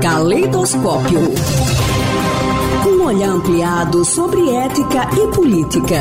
Caleidoscópio. Um olhar ampliado sobre ética e política.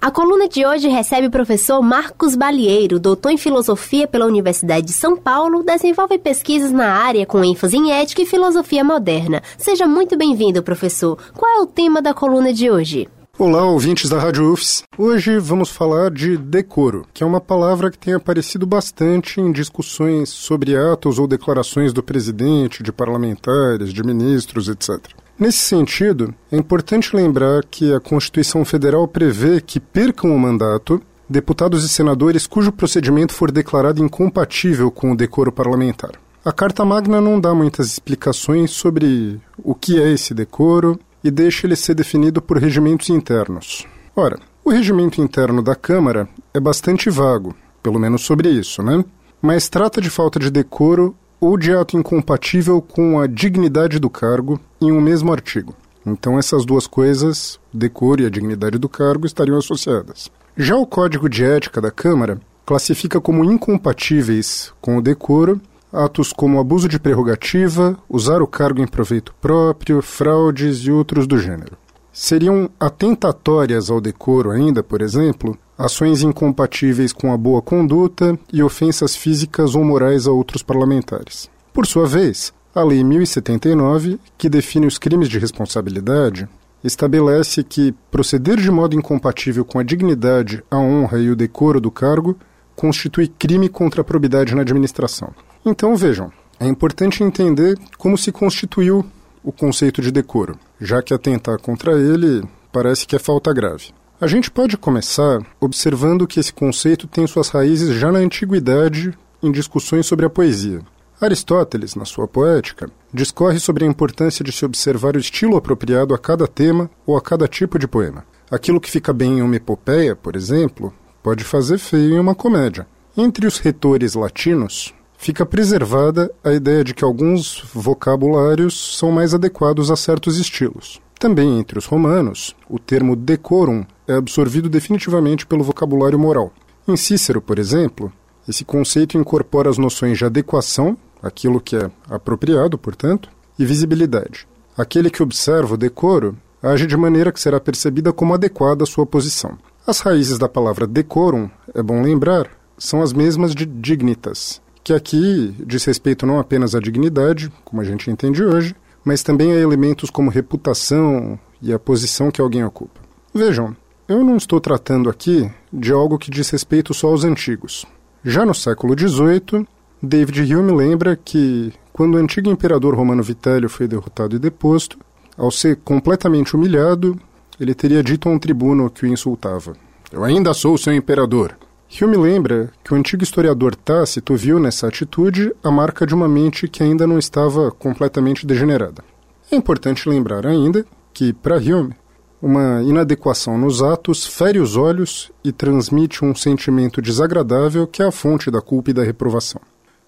A coluna de hoje recebe o professor Marcos Balieiro, doutor em filosofia pela Universidade de São Paulo, desenvolve pesquisas na área com ênfase em ética e filosofia moderna. Seja muito bem-vindo, professor. Qual é o tema da coluna de hoje? Olá, ouvintes da Rádio UFS. Hoje vamos falar de decoro, que é uma palavra que tem aparecido bastante em discussões sobre atos ou declarações do presidente, de parlamentares, de ministros, etc. Nesse sentido, é importante lembrar que a Constituição Federal prevê que percam o mandato deputados e senadores cujo procedimento for declarado incompatível com o decoro parlamentar. A Carta Magna não dá muitas explicações sobre o que é esse decoro e deixa ele ser definido por regimentos internos. Ora, o regimento interno da Câmara é bastante vago, pelo menos sobre isso, né? Mas trata de falta de decoro ou de ato incompatível com a dignidade do cargo em um mesmo artigo. Então, essas duas coisas, decoro e a dignidade do cargo, estariam associadas. Já o Código de Ética da Câmara classifica como incompatíveis com o decoro atos como abuso de prerrogativa, usar o cargo em proveito próprio, fraudes e outros do gênero. Seriam atentatórias ao decoro ainda, por exemplo, ações incompatíveis com a boa conduta e ofensas físicas ou morais a outros parlamentares. Por sua vez, a Lei 1079, que define os crimes de responsabilidade, estabelece que proceder de modo incompatível com a dignidade, a honra e o decoro do cargo constitui crime contra a probidade na administração. Então vejam, é importante entender como se constituiu o conceito de decoro, já que atentar contra ele parece que é falta grave. A gente pode começar observando que esse conceito tem suas raízes já na antiguidade em discussões sobre a poesia. Aristóteles, na sua poética, discorre sobre a importância de se observar o estilo apropriado a cada tema ou a cada tipo de poema. Aquilo que fica bem em uma epopeia, por exemplo, pode fazer feio em uma comédia. Entre os retores latinos, fica preservada a ideia de que alguns vocabulários são mais adequados a certos estilos. Também entre os romanos, o termo decorum é absorvido definitivamente pelo vocabulário moral. Em Cícero, por exemplo, esse conceito incorpora as noções de adequação, aquilo que é apropriado, portanto, e visibilidade. Aquele que observa o decoro age de maneira que será percebida como adequada à sua posição. As raízes da palavra decorum, é bom lembrar, são as mesmas de dignitas, que aqui diz respeito não apenas à dignidade, como a gente entende hoje, mas também a elementos como reputação e a posição que alguém ocupa. Vejam, eu não estou tratando aqui de algo que diz respeito só aos antigos. Já no século XVIII, David Hume lembra que, quando o antigo imperador romano Vitélio foi derrotado e deposto, ao ser completamente humilhado, ele teria dito a um tribuno que o insultava: Eu ainda sou seu imperador. Hume lembra que o antigo historiador Tácito viu nessa atitude a marca de uma mente que ainda não estava completamente degenerada. É importante lembrar ainda que, para Hume, uma inadequação nos atos fere os olhos e transmite um sentimento desagradável que é a fonte da culpa e da reprovação.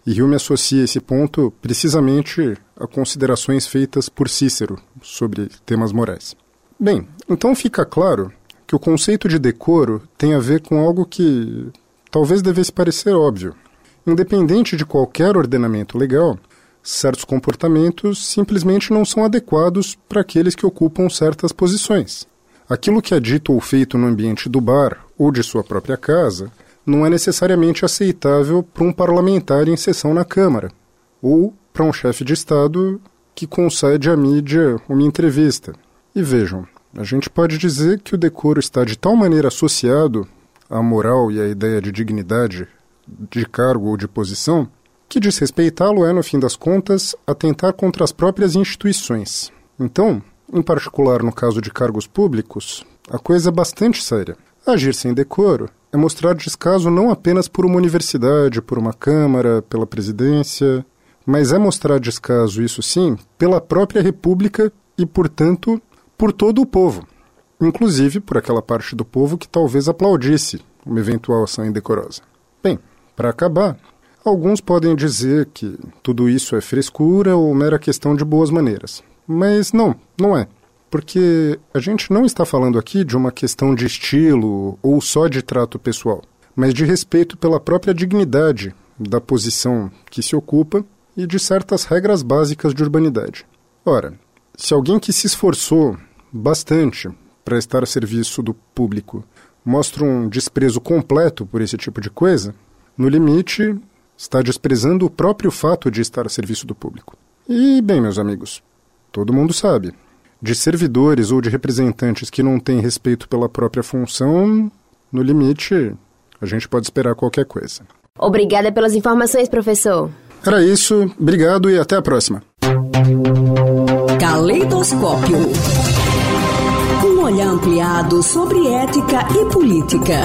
E Hume associa esse ponto precisamente a considerações feitas por Cícero sobre temas morais. Bem, então fica claro que o conceito de decoro tem a ver com algo que talvez devesse parecer óbvio. Independente de qualquer ordenamento legal, certos comportamentos simplesmente não são adequados para aqueles que ocupam certas posições. Aquilo que é dito ou feito no ambiente do bar ou de sua própria casa não é necessariamente aceitável para um parlamentar em sessão na Câmara ou para um chefe de Estado que concede à mídia uma entrevista. E vejam, a gente pode dizer que o decoro está de tal maneira associado à moral e à ideia de dignidade de cargo ou de posição que desrespeitá-lo é, no fim das contas, atentar contra as próprias instituições. Então, em particular no caso de cargos públicos, a coisa é bastante séria. Agir sem decoro é mostrar descaso não apenas por uma universidade, por uma Câmara, pela presidência, mas é mostrar descaso, isso sim, pela própria República e, portanto, por todo o povo, inclusive por aquela parte do povo que talvez aplaudisse uma eventual ação indecorosa. Bem, para acabar, Alguns podem dizer que tudo isso é frescura ou mera questão de boas maneiras. Mas não, não é. Porque a gente não está falando aqui de uma questão de estilo ou só de trato pessoal, mas de respeito pela própria dignidade, da posição que se ocupa e de certas regras básicas de urbanidade. Ora, se alguém que se esforçou bastante para estar a serviço do público mostra um desprezo completo por esse tipo de coisa, no limite está desprezando o próprio fato de estar a serviço do público. E, bem, meus amigos, todo mundo sabe. De servidores ou de representantes que não têm respeito pela própria função, no limite, a gente pode esperar qualquer coisa. Obrigada pelas informações, professor. Era isso, obrigado e até a próxima. Caleidoscópio. Olhar ampliado sobre ética e política.